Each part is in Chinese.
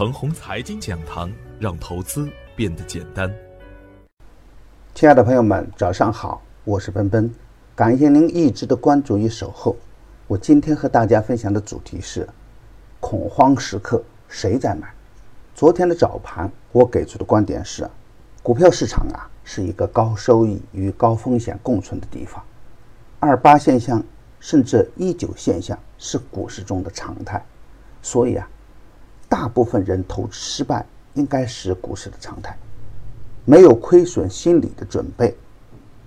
程红财经讲堂，让投资变得简单。亲爱的朋友们，早上好，我是奔奔，感谢您一直的关注与守候。我今天和大家分享的主题是：恐慌时刻谁在买？昨天的早盘，我给出的观点是，股票市场啊是一个高收益与高风险共存的地方。二八现象甚至一九现象是股市中的常态，所以啊，大部分人投资失败应该是股市的常态。没有亏损心理的准备，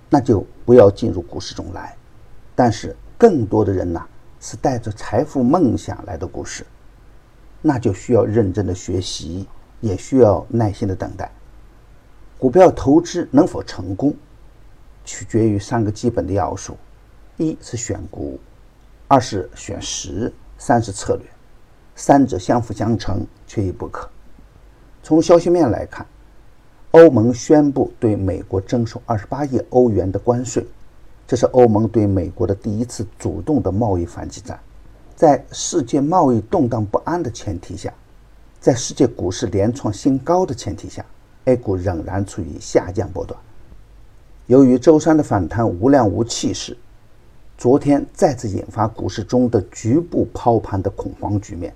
那就不要进入股市中来。但是更多的人呐是带着财富梦想来的股市，那就需要认真的学习，也需要耐心的等待。股票投资能否成功，取决于三个基本的要素：一是选股，二是选时，三是策略。三者相辅相成，缺一不可。从消息面来看。欧盟宣布对美国征收二十八亿欧元的关税，这是欧盟对美国的第一次主动的贸易反击战。在世界贸易动荡不安的前提下，在世界股市连创新高的前提下，A 股仍然处于下降波段。由于周三的反弹无量无气势，昨天再次引发股市中的局部抛盘的恐慌局面。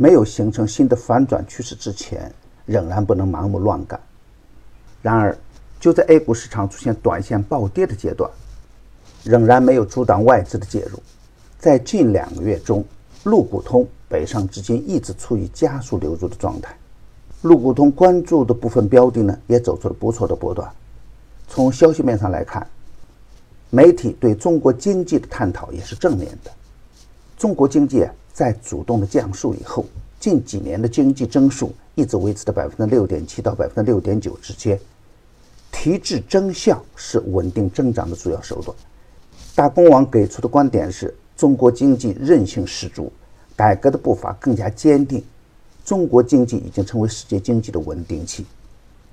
没有形成新的反转趋势之前，仍然不能盲目乱干。然而，就在 A 股市场出现短线暴跌的阶段，仍然没有阻挡外资的介入。在近两个月中，陆股通北上资金一直处于加速流入的状态。陆股通关注的部分标的呢，也走出了不错的波段。从消息面上来看，媒体对中国经济的探讨也是正面的。中国经济在主动的降速以后，近几年的经济增速。一直维持在百分之六点七到百分之六点九之间，提质增效是稳定增长的主要手段。大公网给出的观点是中国经济韧性十足，改革的步伐更加坚定，中国经济已经成为世界经济的稳定器。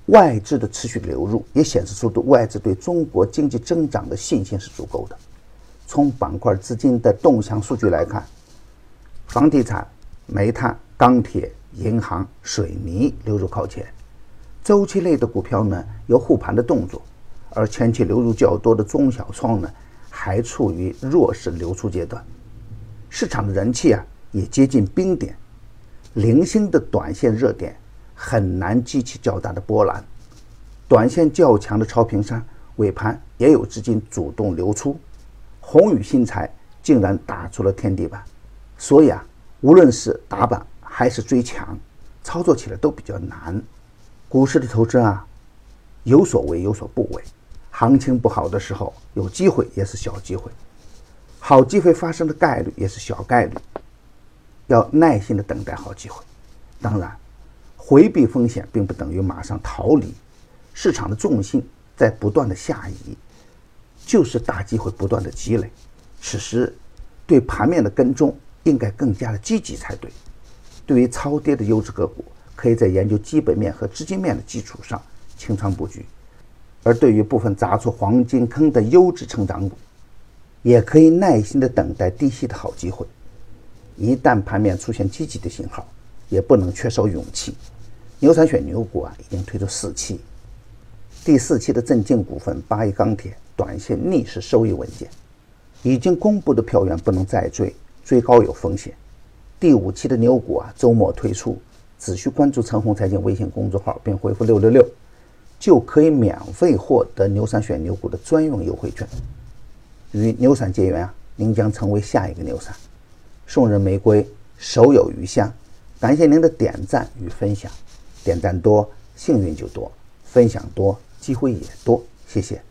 外资的持续流入也显示出对外资对中国经济增长的信心是足够的。从板块资金的动向数据来看，房地产、煤炭、钢铁。银行、水泥流入靠前，周期类的股票呢有护盘的动作，而前期流入较多的中小创呢还处于弱势流出阶段，市场的人气啊也接近冰点，零星的短线热点很难激起较大的波澜，短线较强的超频山尾盘也有资金主动流出，宏宇新材竟然打出了天地板，所以啊，无论是打板。还是追强，操作起来都比较难。股市的投资啊，有所为有所不为。行情不好的时候，有机会也是小机会；好机会发生的概率也是小概率。要耐心的等待好机会。当然，回避风险并不等于马上逃离。市场的重心在不断的下移，就是大机会不断的积累。此时，对盘面的跟踪应该更加的积极才对。对于超跌的优质个股，可以在研究基本面和资金面的基础上清仓布局；而对于部分砸出黄金坑的优质成长股，也可以耐心的等待低吸的好机会。一旦盘面出现积极的信号，也不能缺少勇气。牛散选牛股啊，已经推出四期，第四期的镇静股份、八一钢铁短线逆势收益稳健，已经公布的票源不能再追，追高有风险。第五期的牛股啊，周末推出，只需关注陈红财经微信公众号并回复六六六，就可以免费获得牛散选牛股的专用优惠券。与牛散结缘啊，您将成为下一个牛散。送人玫瑰，手有余香。感谢您的点赞与分享，点赞多幸运就多，分享多机会也多。谢谢。